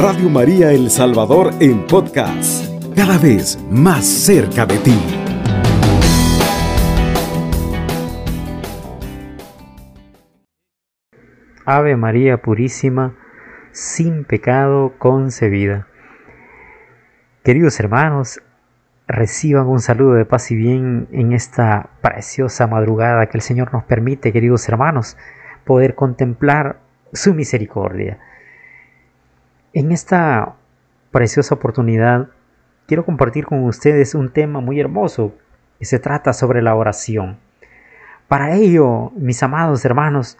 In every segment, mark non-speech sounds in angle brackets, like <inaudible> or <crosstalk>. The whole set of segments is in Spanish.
Radio María El Salvador en podcast, cada vez más cerca de ti. Ave María Purísima, sin pecado concebida. Queridos hermanos, reciban un saludo de paz y bien en esta preciosa madrugada que el Señor nos permite, queridos hermanos, poder contemplar su misericordia. En esta preciosa oportunidad quiero compartir con ustedes un tema muy hermoso que se trata sobre la oración. Para ello, mis amados hermanos,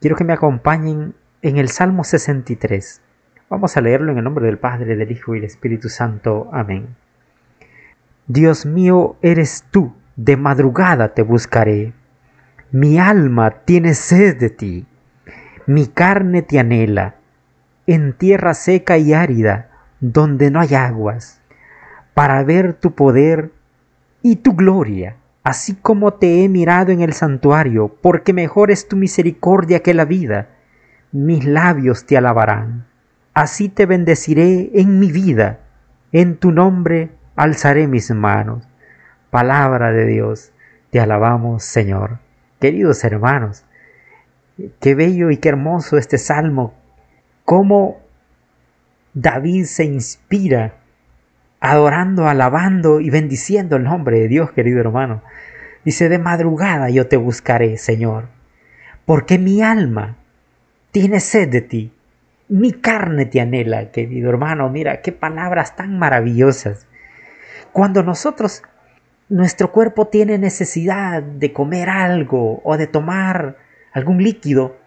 quiero que me acompañen en el Salmo 63. Vamos a leerlo en el nombre del Padre, del Hijo y del Espíritu Santo. Amén. Dios mío eres tú, de madrugada te buscaré. Mi alma tiene sed de ti, mi carne te anhela en tierra seca y árida, donde no hay aguas, para ver tu poder y tu gloria, así como te he mirado en el santuario, porque mejor es tu misericordia que la vida. Mis labios te alabarán. Así te bendeciré en mi vida. En tu nombre alzaré mis manos. Palabra de Dios, te alabamos, Señor. Queridos hermanos, qué bello y qué hermoso este salmo cómo David se inspira adorando, alabando y bendiciendo el nombre de Dios, querido hermano. Dice, de madrugada yo te buscaré, Señor, porque mi alma tiene sed de ti, mi carne te anhela, querido hermano. Mira, qué palabras tan maravillosas. Cuando nosotros, nuestro cuerpo tiene necesidad de comer algo o de tomar algún líquido,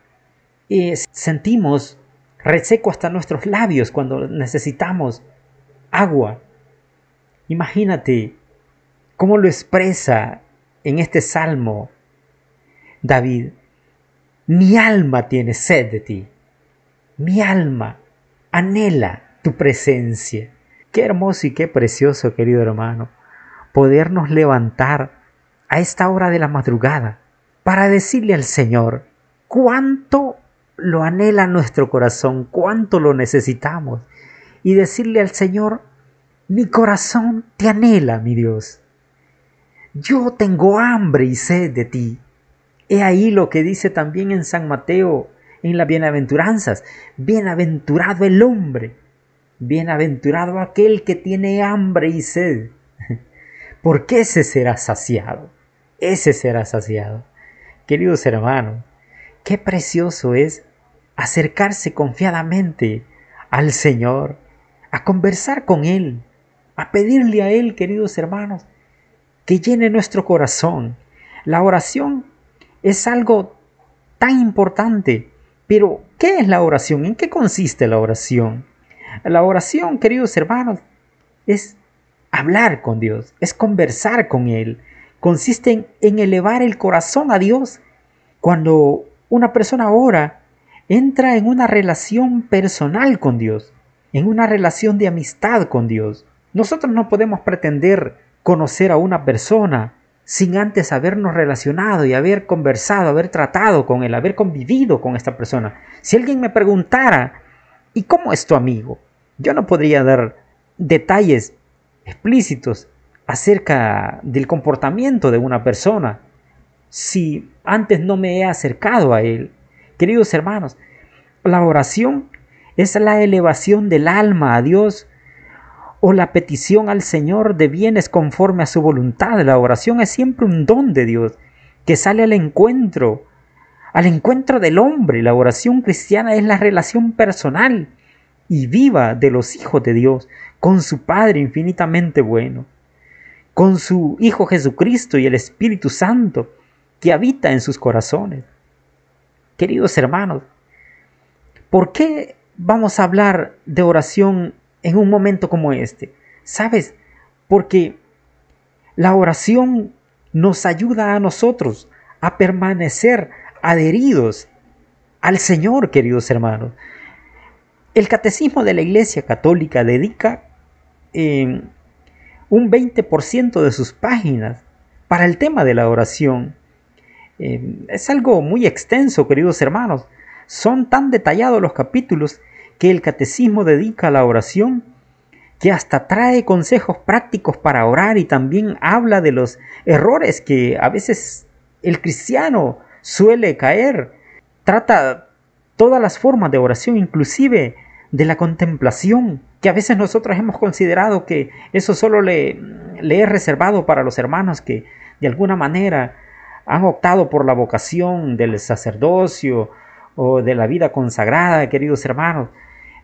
eh, sentimos reseco hasta nuestros labios cuando necesitamos agua. Imagínate cómo lo expresa en este salmo David. Mi alma tiene sed de ti. Mi alma anhela tu presencia. Qué hermoso y qué precioso, querido hermano, podernos levantar a esta hora de la madrugada para decirle al Señor cuánto lo anhela nuestro corazón, cuánto lo necesitamos. Y decirle al Señor, mi corazón te anhela, mi Dios. Yo tengo hambre y sed de ti. He ahí lo que dice también en San Mateo, en las bienaventuranzas. Bienaventurado el hombre, bienaventurado aquel que tiene hambre y sed. <laughs> Porque ese será saciado, ese será saciado. Queridos hermanos, Qué precioso es acercarse confiadamente al Señor, a conversar con Él, a pedirle a Él, queridos hermanos, que llene nuestro corazón. La oración es algo tan importante, pero ¿qué es la oración? ¿En qué consiste la oración? La oración, queridos hermanos, es hablar con Dios, es conversar con Él, consiste en, elevar el corazón a Dios. Cuando una persona ora entra en una relación personal con Dios, en una relación de amistad con Dios. Nosotros no podemos pretender conocer a una persona sin antes habernos relacionado y haber conversado, haber tratado con él, haber convivido con esta persona. Si alguien me preguntara, ¿y cómo es tu amigo? Yo no podría dar detalles explícitos acerca del comportamiento de una persona, si antes no me he acercado a Él. Queridos hermanos, la oración es la elevación del alma a Dios o la petición al Señor de bienes conforme a su voluntad. La oración es siempre un don de Dios que sale al encuentro, al encuentro del hombre. La oración cristiana es la relación personal y viva de los hijos de Dios con su Padre infinitamente bueno, con su Hijo Jesucristo y el Espíritu Santo que habita en sus corazones. Queridos hermanos, ¿por qué vamos a hablar de oración en un momento como este? ¿Sabes? Porque la oración nos ayuda a nosotros a permanecer adheridos al Señor, queridos hermanos. El catecismo de la Iglesia Católica dedica eh, un 20% de sus páginas para el tema de la oración. Eh, es algo muy extenso, queridos hermanos. Son tan detallados los capítulos que el catecismo dedica a la oración, que hasta trae consejos prácticos para orar y también habla de los errores que a veces el cristiano suele caer. Trata todas las formas de oración, inclusive de la contemplación, que a veces nosotros hemos considerado que eso solo le, le es reservado para los hermanos que de alguna manera han optado por la vocación del sacerdocio o de la vida consagrada, queridos hermanos.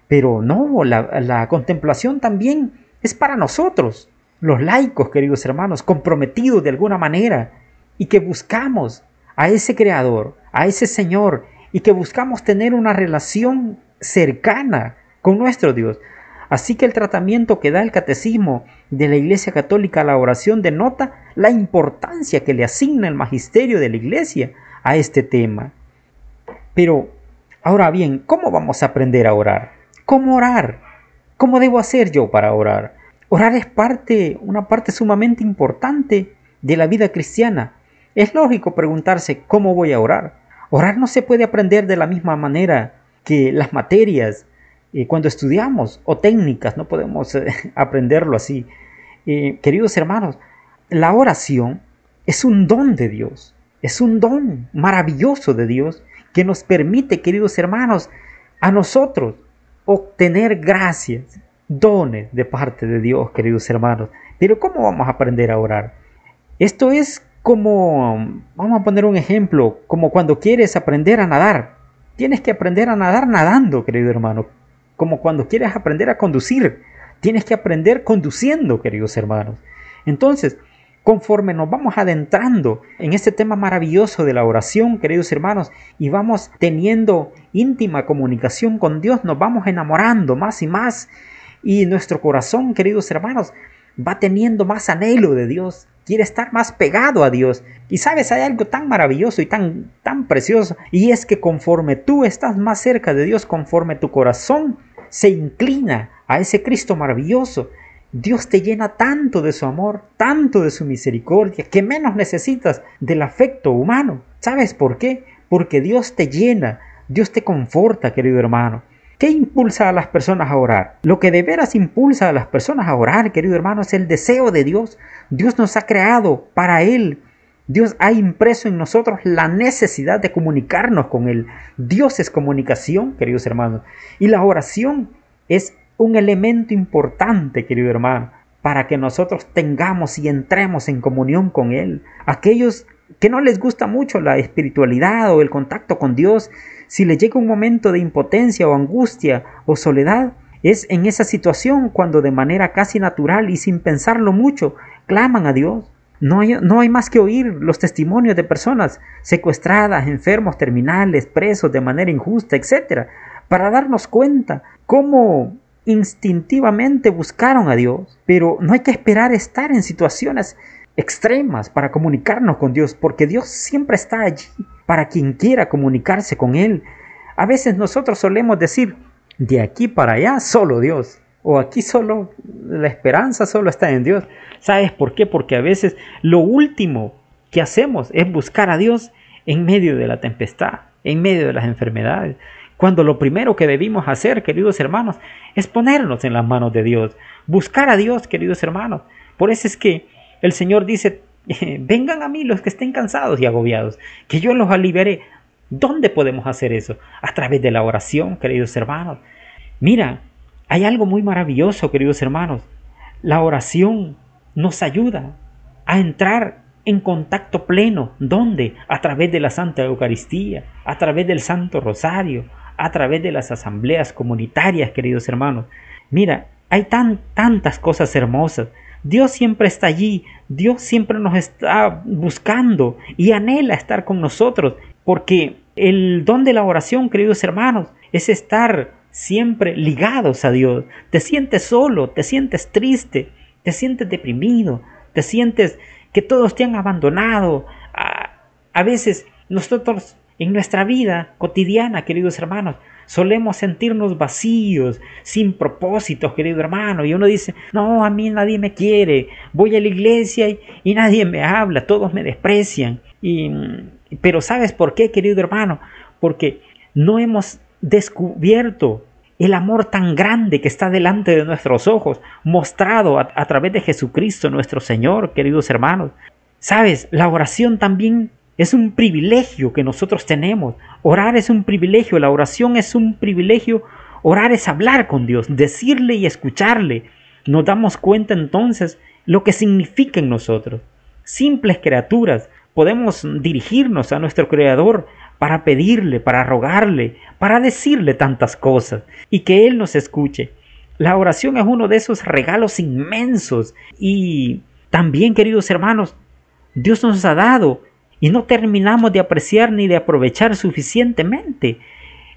Pero no, la, contemplación también es para nosotros, los laicos, queridos hermanos, comprometidos de alguna manera y que buscamos a ese Creador, a ese Señor y que buscamos tener una relación cercana con nuestro Dios. Así que el tratamiento que da el catecismo de la Iglesia Católica la oración denota la importancia que le asigna el magisterio de la Iglesia a este tema. Pero, ahora bien, ¿cómo vamos a aprender a orar? ¿Cómo orar? ¿Cómo debo hacer yo para orar? Orar es parte, una parte sumamente importante de la vida cristiana. Es lógico preguntarse cómo voy a orar. Orar no se puede aprender de la misma manera que las materias eh, cuando estudiamos o técnicas, no podemos eh, <laughs> aprenderlo así. Queridos hermanos, la oración es un don de Dios, es un don maravilloso de Dios que nos permite, queridos hermanos, a nosotros obtener gracias, dones de parte de Dios, queridos hermanos. Pero ¿cómo vamos a aprender a orar? Esto es como, vamos a poner un ejemplo, como cuando quieres aprender a nadar. Tienes que aprender a nadar nadando, querido hermano. Como cuando quieres aprender a conducir. Tienes que aprender conduciendo, queridos hermanos. Entonces, conforme nos vamos adentrando en este tema maravilloso de la oración, queridos hermanos, y vamos teniendo íntima comunicación con Dios, nos vamos enamorando más y más, y nuestro corazón, queridos hermanos, va teniendo más anhelo de Dios, quiere estar más pegado a Dios. Y sabes, hay algo tan maravilloso y tan, tan precioso, y es que conforme tú estás más cerca de Dios, conforme tu corazón se inclina a ese Cristo maravilloso, Dios te llena tanto de su amor, tanto de su misericordia, que menos necesitas del afecto humano. ¿Sabes por qué? Porque Dios te llena, Dios te conforta, querido hermano. ¿Qué impulsa a las personas a orar? Lo que de veras impulsa a las personas a orar, querido hermano, es el deseo de Dios. Dios nos ha creado para Él. Dios ha impreso en nosotros la necesidad de comunicarnos con Él. Dios es comunicación, queridos hermanos. Y la oración es un elemento importante, querido hermano, para que nosotros tengamos y entremos en comunión con Él. Aquellos que no les gusta mucho la espiritualidad o el contacto con Dios, si les llega un momento de impotencia o angustia o soledad, es en esa situación cuando de manera casi natural y sin pensarlo mucho, claman a Dios. No hay, no hay, más que oír los testimonios de personas secuestradas, enfermos terminales, presos de manera injusta, etc., para darnos cuenta cómo instintivamente buscaron a Dios, pero no hay que esperar estar en situaciones extremas para comunicarnos con Dios, porque Dios siempre está allí para quien quiera comunicarse con Él. A veces nosotros solemos decir, de aquí para allá solo Dios, o aquí solo la esperanza solo está en Dios. ¿Sabes por qué? Porque a veces lo último que hacemos es buscar a Dios en medio de la tempestad, en medio de las enfermedades. Cuando lo primero que debimos hacer, queridos hermanos, es ponernos en las manos de Dios, buscar a Dios, queridos hermanos. Por eso es que el Señor dice, <laughs> vengan a mí los que estén cansados y agobiados, que yo los aliviaré. ¿Dónde podemos hacer eso? A través de la oración, queridos hermanos. Mira, hay algo muy maravilloso, queridos hermanos. La oración nos ayuda a entrar en contacto pleno. ¿Dónde? A través de la Santa Eucaristía, a través del Santo Rosario, a través de las asambleas comunitarias, queridos hermanos. Mira, hay tan, tantas cosas hermosas. Dios siempre está allí, Dios siempre nos está buscando y anhela estar con nosotros, porque el don de la oración, queridos hermanos, es estar siempre ligados a Dios. Te sientes solo, te sientes triste, te sientes deprimido, te sientes que todos te han abandonado. A, a veces nosotros en nuestra vida cotidiana, queridos hermanos, solemos sentirnos vacíos, sin propósitos, querido hermano. Y uno dice, no, a mí nadie me quiere. Voy a la iglesia y, nadie me habla, todos me desprecian. Y, pero ¿sabes por qué, querido hermano? Porque no hemos descubierto el amor tan grande que está delante de nuestros ojos, mostrado a, a, través de Jesucristo nuestro Señor, queridos hermanos. Sabes, la oración también es un privilegio que nosotros tenemos. Orar es un privilegio, la oración es un privilegio. Orar es hablar con Dios, decirle y escucharle. Nos damos cuenta entonces lo que significa en nosotros. Simples criaturas, podemos dirigirnos a nuestro Creador para pedirle, para rogarle, para decirle tantas cosas y que Él nos escuche. La oración es uno de esos regalos inmensos y también, queridos hermanos, Dios nos ha dado y no terminamos de apreciar ni de aprovechar suficientemente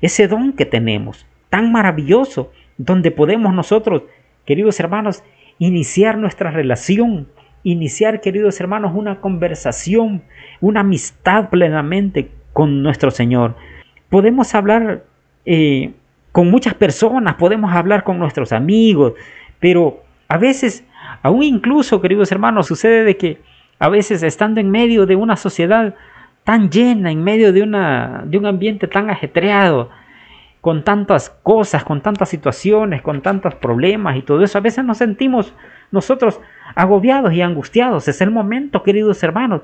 ese don que tenemos, tan maravilloso, donde podemos nosotros, queridos hermanos, iniciar nuestra relación, iniciar, queridos hermanos, una conversación, una amistad plenamente con nuestro Señor. Podemos hablar eh, con muchas personas, podemos hablar con nuestros amigos, pero a veces, aún incluso, queridos hermanos, sucede de que a veces estando en medio de una sociedad tan llena, en medio de, una, de un ambiente tan ajetreado, con tantas cosas, con tantas situaciones, con tantos problemas y todo eso, a veces nos sentimos nosotros agobiados y angustiados. Es el momento, queridos hermanos,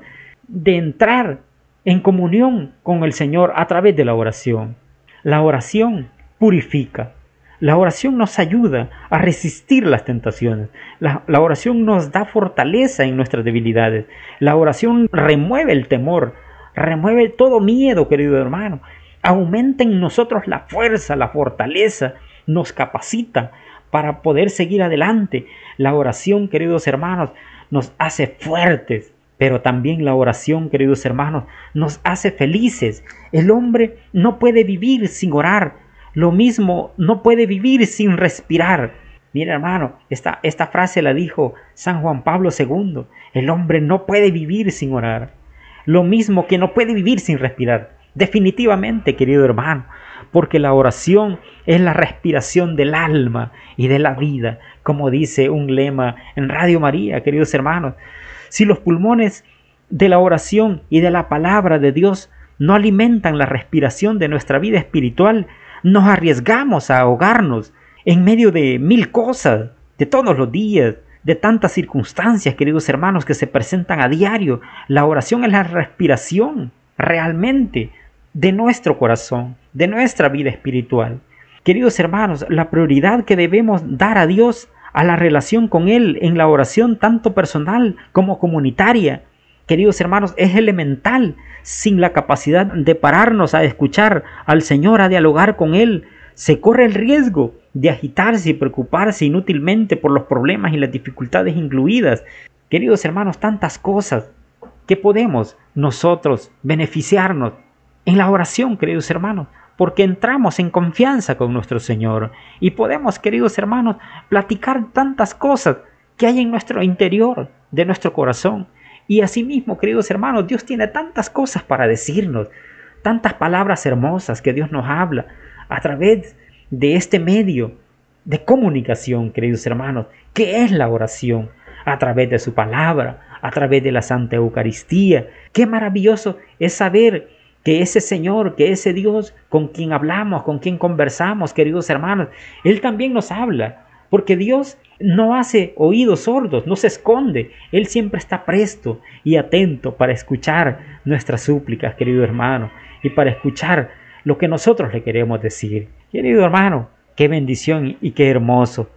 de entrar en comunión con el Señor a través de la oración. La oración purifica. La oración nos ayuda a resistir las tentaciones. La, oración nos da fortaleza en nuestras debilidades. La oración remueve el temor, remueve todo miedo, querido hermano. Aumenta en nosotros la fuerza, la fortaleza, nos capacita para poder seguir adelante. La oración, queridos hermanos, nos hace fuertes, pero también la oración, queridos hermanos, nos hace felices. El hombre no puede vivir sin orar. Lo mismo no puede vivir sin respirar. Mira hermano, esta, esta frase la dijo San Juan Pablo II. El hombre no puede vivir sin orar. Lo mismo que no puede vivir sin respirar. Definitivamente, querido hermano, porque la oración es la respiración del alma y de la vida, como dice un lema en Radio María, queridos hermanos. Si los pulmones de la oración y de la palabra de Dios no alimentan la respiración de nuestra vida espiritual, nos arriesgamos a ahogarnos en medio de mil cosas, de todos los días, de tantas circunstancias, queridos hermanos, que se presentan a diario. La oración es la respiración realmente de nuestro corazón, de nuestra vida espiritual. Queridos hermanos, la prioridad que debemos dar a Dios a la relación con Él en la oración tanto personal como comunitaria. Queridos hermanos, es elemental. Sin la capacidad de pararnos a escuchar al Señor, a dialogar con Él, se corre el riesgo de agitarse y preocuparse inútilmente por los problemas y las dificultades incluidas. Queridos hermanos, tantas cosas que podemos nosotros beneficiarnos en la oración, queridos hermanos porque entramos en confianza con nuestro Señor y podemos, queridos hermanos, platicar tantas cosas que hay en nuestro interior, de nuestro corazón. Y asimismo, queridos hermanos, Dios tiene tantas cosas para decirnos, tantas palabras hermosas que Dios nos habla a través de este medio de comunicación, queridos hermanos, que es la oración, a través de su palabra, a través de la Santa Eucaristía. Qué maravilloso es saber que ese Señor, que ese Dios con quien hablamos, con quien conversamos, queridos hermanos, Él también nos habla, porque Dios no hace oídos sordos, no se esconde, Él siempre está presto y atento para escuchar nuestras súplicas, querido hermano, y para escuchar lo que nosotros le queremos decir. Querido hermano, qué bendición y qué hermoso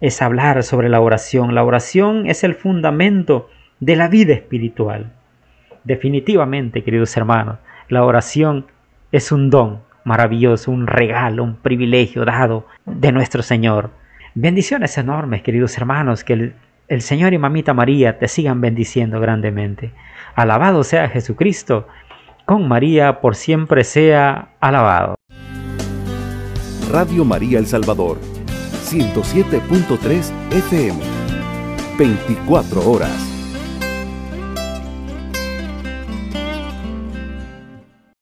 es hablar sobre la oración. La oración es el fundamento de la vida espiritual. Definitivamente, queridos hermanos, la oración es un don maravilloso, un regalo, un privilegio dado de nuestro Señor. Bendiciones enormes, queridos hermanos, que el, Señor y Mamita María te sigan bendiciendo grandemente. Alabado sea Jesucristo, con María por siempre sea alabado. Radio María El Salvador, 107.3 FM, 24 horas.